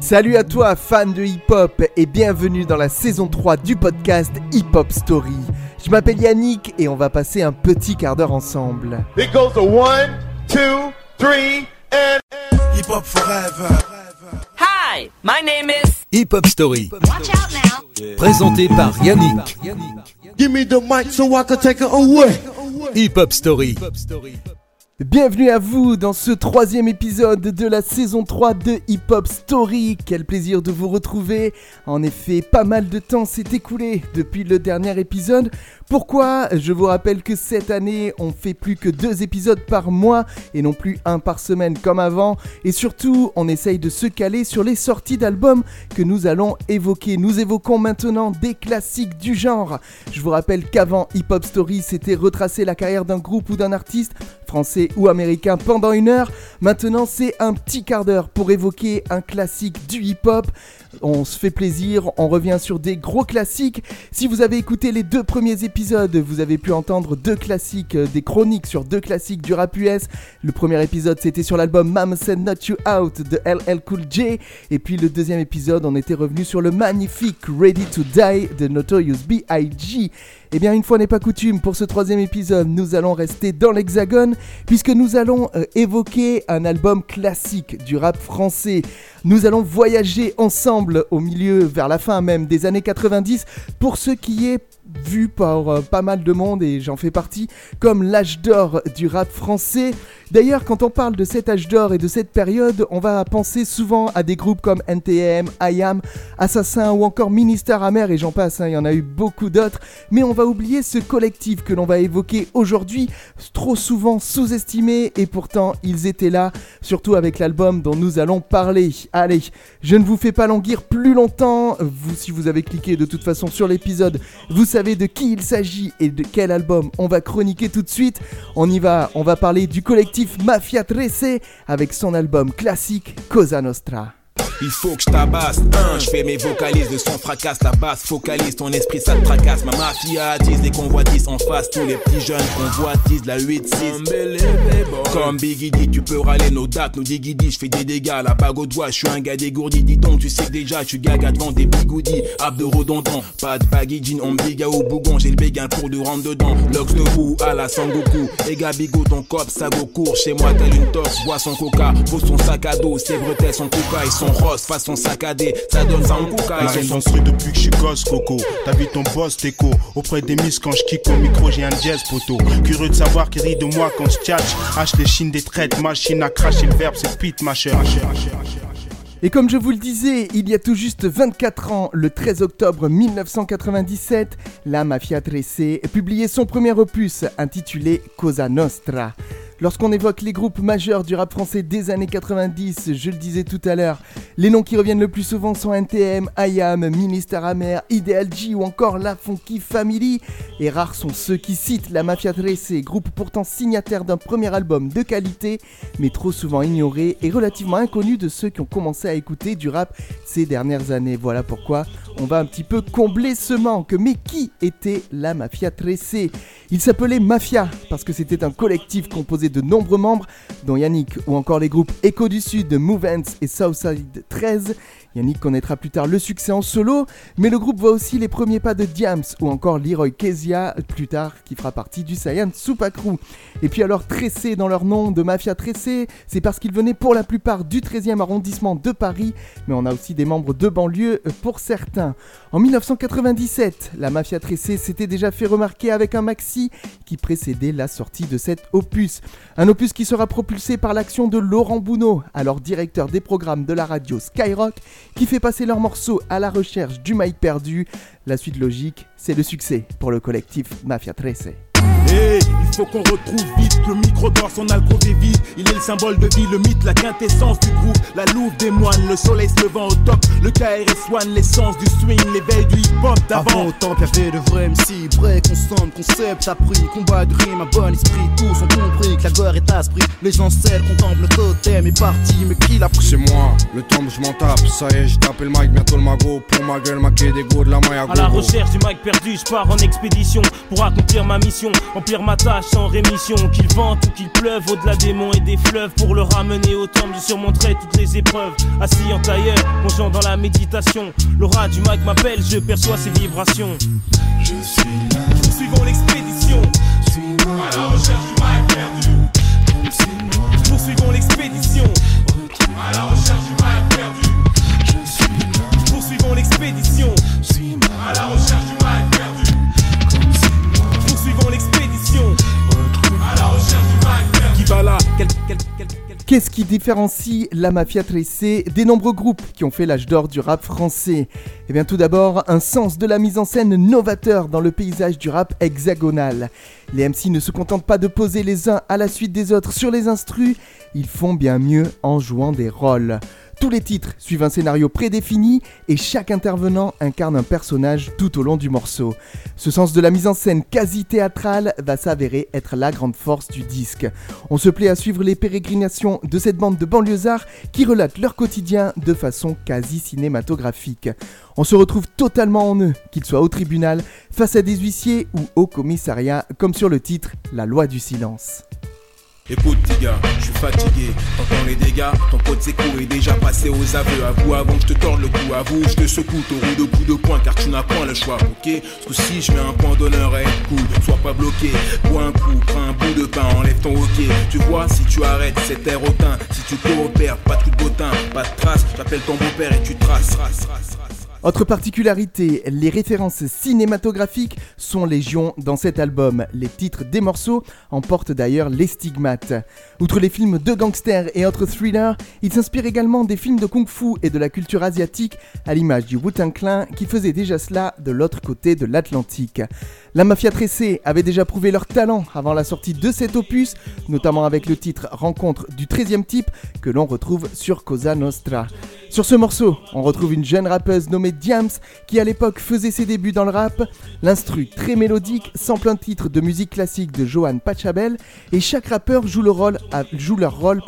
Salut à toi, fan de hip-hop, et bienvenue dans la saison 3 du podcast Hip Hop Story. Je m'appelle Yannick et on va passer un petit quart d'heure ensemble. It goes to one, two, three, and Hip Hop Forever. Hi, my name is. Hip Hop Story, Watch out now. présenté par Yannick. Give me the mic so I can take it away. Hip Hop Story. Bienvenue à vous dans ce troisième épisode de la saison 3 de Hip Hop Story. Quel plaisir de vous retrouver. En effet, pas mal de temps s'est écoulé depuis le dernier épisode. Pourquoi? Je vous rappelle que cette année, on fait plus que deux épisodes par mois et non plus un par semaine comme avant. Et surtout, on essaye de se caler sur les sorties d'albums que nous allons évoquer. Nous évoquons maintenant des classiques du genre. Je vous rappelle qu'avant Hip Hop Story, c'était retracer la carrière d'un groupe ou d'un artiste français ou américain pendant une heure. Maintenant, c'est un petit quart d'heure pour évoquer un classique du hip-hop. On se fait plaisir, on revient sur des gros classiques. Si vous avez écouté les deux premiers épisodes, vous avez pu entendre deux classiques, euh, des chroniques sur deux classiques du rap US. Le premier épisode, c'était sur l'album Mama Said Not You Out de LL Cool J. Et puis le deuxième épisode, on était revenu sur le magnifique Ready to Die de Notorious B.I.G. Eh bien, une fois n'est pas coutume, pour ce troisième épisode, nous allons rester dans l'hexagone, puisque nous allons euh, évoquer un album classique du rap français. Nous allons voyager ensemble au milieu, vers la fin même des années 90, pour ce qui est vu par euh, pas mal de monde, et j'en fais partie, comme l'âge d'or du rap français. D'ailleurs, quand on parle de cet âge d'or et de cette période, on va penser souvent à des groupes comme NTM, IAM, Assassin ou encore Ministère Amer, et j'en passe, hein, il y en a eu beaucoup d'autres. Mais on va oublier ce collectif que l'on va évoquer aujourd'hui, trop souvent sous-estimé, et pourtant ils étaient là, surtout avec l'album dont nous allons parler. Allez, je ne vous fais pas languir plus longtemps, si vous avez cliqué de toute façon sur l'épisode, vous savez de qui il s'agit et de quel album on va chroniquer tout de suite. On y va, on va parler du collectif Mafia Tressé avec son album classique Cosa Nostra. Il faut que je tabasse, un, je fais mes vocalises, le son fracasse, la basse focalise, ton esprit ça te tracasse, ma mafia attise les convoitises en face, tous les petits jeunes convoitisent la 8-6. Comme Biggie dit, tu peux râler nos dates, nous dit je fais des dégâts, la bague au doigt, je suis un gars dégourdi, dis donc, tu sais déjà, je suis gaga devant des bigoudis, de redondant, pas de baggy jean, on biga au bougon, j'ai le béguin pour de rentrer dedans, Lux de roue à la Sangoku, et Gabigo ton cop, ça go court, chez moi tel une tosse, bois son coca, pose son sac à dos, ses bretelles, son coca. Et son rose, façon saccadée, ça donne ça en coca, Ils sont construits depuis que je suis gosse, Coco. T'as vu ton boss, Teco. Auprès des miss, quand je kick au micro, j'ai un jazz, poteau. Curieux de savoir qui rit de moi quand je tchatche. Hache les chines des traites, machine à cracher le verbe, c'est pit, ma chère. Et comme je vous le disais, il y a tout juste 24 ans, le 13 octobre 1997, la Mafia Tressé publiait son premier opus intitulé Cosa Nostra. Lorsqu'on évoque les groupes majeurs du rap français des années 90, je le disais tout à l'heure, les noms qui reviennent le plus souvent sont NTM, IAM, Ministère Amer, Ideal G ou encore La Funky Family. Et rares sont ceux qui citent la Mafia Tressé, groupe pourtant signataire d'un premier album de qualité, mais trop souvent ignoré et relativement inconnu de ceux qui ont commencé à écouter du rap ces dernières années. Voilà pourquoi on va un petit peu combler ce manque. Mais qui était la Mafia Tressé Il s'appelait Mafia parce que c'était un collectif composé de nombreux membres, dont Yannick ou encore les groupes Echo du Sud, Movens et Southside 13. Yannick connaîtra plus tard le succès en solo, mais le groupe voit aussi les premiers pas de Diams ou encore Leroy Kezia plus tard qui fera partie du Saiyan Crew. Et puis alors Tressé dans leur nom de Mafia Tressé, c'est parce qu'ils venaient pour la plupart du 13e arrondissement de Paris, mais on a aussi des membres de banlieue pour certains. En 1997, la Mafia Tressé s'était déjà fait remarquer avec un maxi qui précédait la sortie de cet opus. Un opus qui sera propulsé par l'action de Laurent Bounot, alors directeur des programmes de la radio Skyrock, qui fait passer leurs morceaux à la recherche du mic perdu. La suite logique, c'est le succès pour le collectif Mafia Tressé. Hey, il faut qu'on retrouve vite le micro d'or, son alcôve est vide. Il est le symbole de vie, le mythe, la quintessence du groupe. La louve des moines, le soleil se levant au top. Le KRS-One, l'essence du swing, l'éveil du hip-hop Avant d'avant. autant qu'il y avait de vrais MC, break, consomme, concept, appris, combat de rime, un bon esprit, tous ont compris que la guerre est à esprit. Les gens seuls contemplent le totem est parti, mais qui l'a pris? C'est moi, le tombe je m'en tape, ça y est j'ai tapé le mic, bientôt le magot Pour ma gueule maquée des go de la maille à À la recherche du mic perdu, je pars en expédition pour accomplir ma mission. Remplir ma tâche sans rémission. Qu'il vente ou qu'il pleuve au-delà des monts et des fleuves pour le ramener au temple, je surmonterai toutes les épreuves. Assis en tailleur, plongeant dans la méditation. L'aura du mic m'appelle, je perçois ses vibrations. Je suis là. Poursuivons l'expédition. Différencie la mafia tressée des nombreux groupes qui ont fait l'âge d'or du rap français Eh bien tout d'abord, un sens de la mise en scène novateur dans le paysage du rap hexagonal. Les MC ne se contentent pas de poser les uns à la suite des autres sur les instrus, ils font bien mieux en jouant des rôles. Tous les titres suivent un scénario prédéfini et chaque intervenant incarne un personnage tout au long du morceau. Ce sens de la mise en scène quasi théâtrale va s'avérer être la grande force du disque. On se plaît à suivre les pérégrinations de cette bande de banlieusards qui relatent leur quotidien de façon quasi cinématographique. On se retrouve totalement en eux, qu'ils soient au tribunal, face à des huissiers ou au commissariat, comme sur le titre La loi du silence. Écoute, petit gars, je suis fatigué. T'entends les dégâts Ton pote Seco est déjà passé aux aveux. Avoue avant que je te torde le cou. Avoue, je te secoue ton roue de coup de poing car tu n'as point le choix, ok? Que si je mets un point d'honneur à être cool, sois pas bloqué. Bois un coup, prends un bout de pain, enlève ton hockey. Tu vois, si tu arrêtes, c'est terre Si tu coopères, pas de coup de bottin, pas de trace. J'appelle ton beau-père et tu traces. Autre particularité, les références cinématographiques sont légion dans cet album. Les titres des morceaux en portent d'ailleurs les stigmates. Outre les films de gangsters et autres thrillers, il s'inspire également des films de kung-fu et de la culture asiatique, à l'image du Wu-Tang Clan qui faisait déjà cela de l'autre côté de l'Atlantique. La mafia tressée avait déjà prouvé leur talent avant la sortie de cet opus, notamment avec le titre Rencontre du 13e type que l'on retrouve sur Cosa Nostra. Sur ce morceau, on retrouve une jeune rappeuse nommée Diams qui à l'époque faisait ses débuts dans le rap. L'instru très mélodique sample un titre de musique classique de Johan Pachabel et chaque rappeur joue, leur rôle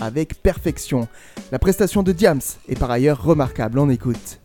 avec perfection. La prestation de Diams est par ailleurs remarquable, on écoute.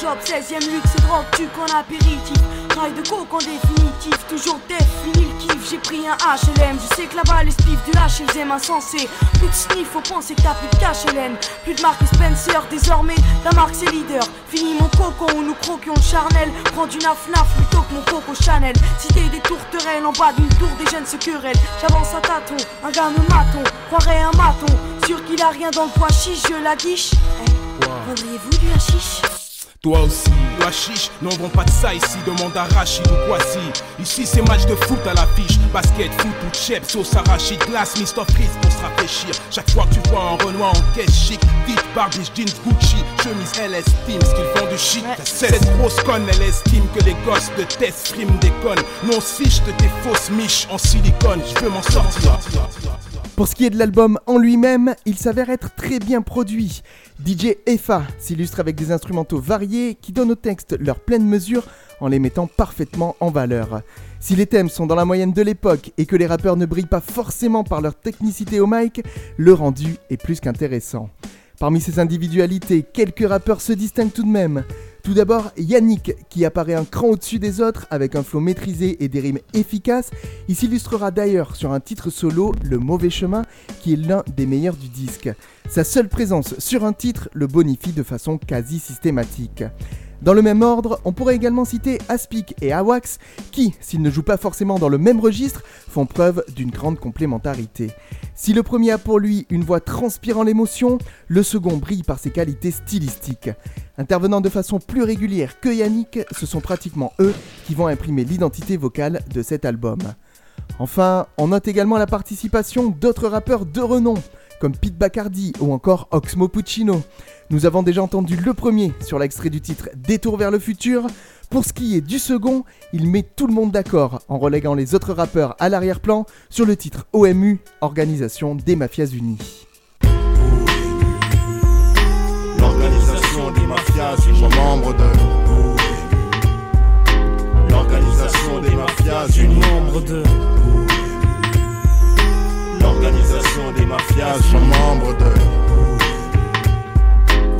Job 16ème luxe drogue, tu qu'en apéritif. Rail de coke en définitif, toujours def, fini le kiff. J'ai pris un HLM, je sais que là-bas les spiffs du aiment insensé Plus de sniff, faut penser que t'as plus de cash Hélène. Plus de marque Spencer, désormais la marque c'est leader. Fini mon coco, où nous croquions le charnel. Prends du naf naf plutôt que mon coco Chanel. Cité des tourterelles, en bas d'une tour des jeunes se querellent. J'avance à tâtons, un gars me maton, croirait un maton Sûr qu'il a rien dans le poids chiche, je la guiche. Eh. Voudriez-vous du hashish? Toi aussi, du hashish, non vend pas de ça ici, demande à Rachid ou Kwasi. Ici c'est match de foot à l'affiche, basket, foot ou chep, sauce arachide, glace, Mr. Freeze pour se rafraîchir. Chaque fois que tu vois un Renoir en caisse chic, vite, barbiche, jeans, Gucci, chemise, elle estime ce qu'ils font de shit. Cette grosse conne, elle estime que les gosses de test friment des connes. Non, si je te tes fausses miches en silicone, je veux m'en sortir. Pour ce qui est de l'album en lui-même, il s'avère être très bien produit. DJ Effa s'illustre avec des instrumentaux variés qui donnent au texte leur pleine mesure en les mettant parfaitement en valeur. Si les thèmes sont dans la moyenne de l'époque et que les rappeurs ne brillent pas forcément par leur technicité au mic, le rendu est plus qu'intéressant. Parmi ces individualités, quelques rappeurs se distinguent tout de même. Tout d'abord, Yannick, qui apparaît un cran au-dessus des autres avec un flow maîtrisé et des rimes efficaces. Il s'illustrera d'ailleurs sur un titre solo, Le Mauvais Chemin, qui est l'un des meilleurs du disque. Sa seule présence sur un titre le bonifie de façon quasi systématique. Dans le même ordre, on pourrait également citer Aspic et Awax, qui, s'ils ne jouent pas forcément dans le même registre, font preuve d'une grande complémentarité. Si le premier a pour lui une voix transpirant l'émotion, le second brille par ses qualités stylistiques. Intervenant de façon plus régulière que Yannick, ce sont pratiquement eux qui vont imprimer l'identité vocale de cet album. Enfin, on note également la participation d'autres rappeurs de renom, comme Pete Bacardi ou encore Oxmo Puccino. Nous avons déjà entendu le premier sur l'extrait du titre Détour vers le futur. Pour ce qui est du second, il met tout le monde d'accord en reléguant les autres rappeurs à l'arrière-plan sur le titre OMU, Organisation des Mafias Unies. L'organisation des mafias, membre de. L'organisation des mafias, sont membre de.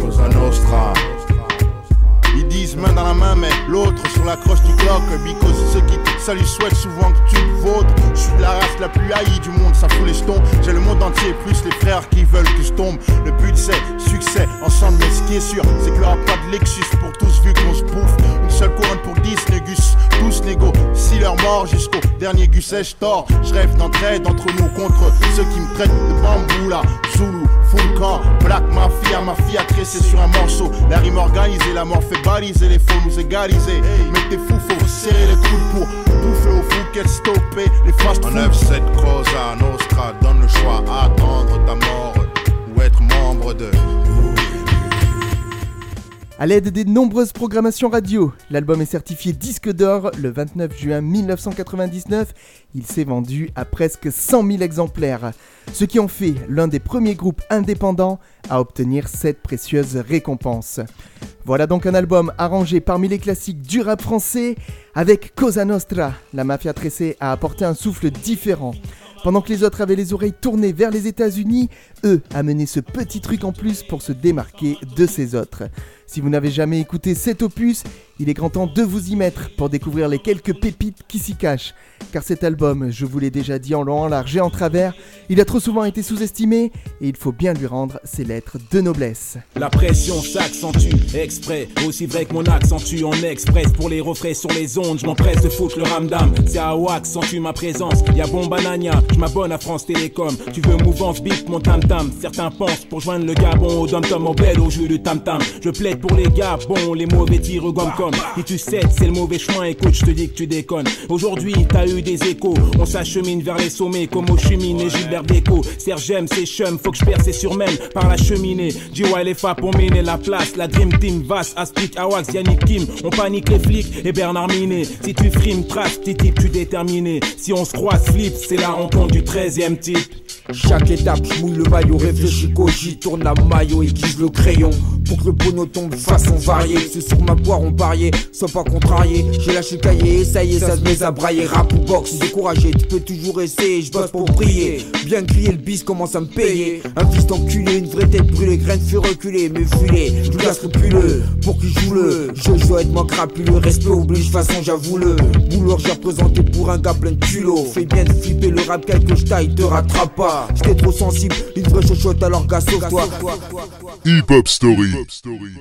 Cosa Nostra. Main dans la main, mais l'autre sur la croche du globe. que because ceux qui ça lui souhaite souvent que tu te vôtres. Je suis la race la plus haïe du monde, ça fout les jetons. J'ai le monde entier, plus les frères qui veulent que je tombe. Le but c'est succès, ensemble, mais ce qui est sûr, c'est qu'il n'y aura pas de Lexus pour tous vu qu'on se bouffe. Une seule couronne pour 10 négus, tous légaux. Si leur mort jusqu'au dernier gus je tort. Je rêve d'entraide entre nous contre ceux qui me traitent de bambou là. Zulu, full camp, black mafia, mafia tressée sur un morceau. La rime organisée, la mort fait baliser, les faux nous égaliser. Mais t'es fou, faut serrer les coudes pour bouffer au fou qu'elle stopper les fast En 9-7 Cosa Nostra donne le choix attendre ta mort ou être membre de À l'aide des nombreuses programmations radio, l'album est certifié disque d'or le 29 juin 1999. Il s'est vendu à presque 100 000 exemplaires, ce qui en fait l'un des premiers groupes indépendants à obtenir cette précieuse récompense. Voilà donc un album arrangé parmi les classiques du rap français avec Cosa Nostra. La mafia tressée a apporté un souffle différent. Pendant que les autres avaient les oreilles tournées vers les États-Unis, eux amenaient ce petit truc en plus pour se démarquer de ces autres. Si vous n'avez jamais écouté cet opus, il est grand temps de vous y mettre pour découvrir les quelques pépites qui s'y cachent. Car cet album, je vous l'ai déjà dit en long, en large et en travers, il a trop souvent été sous-estimé et il faut bien lui rendre ses lettres de noblesse. La pression s'accentue exprès, aussi vrai que mon accent tue en express pour les refrains sur les ondes. Je m'empresse de foutre le ramdam. C'est à sens-tu ma présence. Y'a Bombanania, je m'abonne à France Télécom. Tu veux mouvance, bip mon tam tam. Certains pensent pour joindre le Gabon au dom tom au bled au jeu du tam tam. Je plaide pour les gars, bon, les mauvais tirs gomme comme. Et tu sais, c'est le mauvais chemin. Écoute, je te dis que tu déconnes. Aujourd'hui, t'as eu des échos. On s'achemine vers les sommets comme au chemine et Gilbert Déco. Serge c'est chum, faut que je perce sur même par la cheminée. G.Y.L.F.A. pour miner la place. La Dream Team, Vass, Aspic, Awax, Yannick Kim. On panique les flics et Bernard Minet. Si tu frimes, trace, tes types, tu déterminé. Si on se croise, flip, c'est la rencontre du 13e type. Chaque étape, je mouille le maillot, réfléchis j'y tourne la maillot, aiguise le crayon. Pour que le pono tombe façon variée. C'est sur ma poire, on pariait, sois pas contrarié. J'ai lâché le cahier, ça y est, ça se met à brailler. Rap ou box, découragé, tu peux toujours essayer, je bosse pour briller. Bien crier, le bis commence à me payer. Un fils d'enculé, une vraie tête brûlée, graine fait reculer, me filer. Je le scrupuleux, pour qu'il joue le. Je dois être moins crapuleux, respect oblige, façon j'avoue le. Bouleur, j'ai représenté pour un gars plein de culot. Fais bien flipper le rap, quelque je taille, te rattrape pas. J'étais trop sensible, une vraie chochotte alors gars sauve toi Hip Hop Story.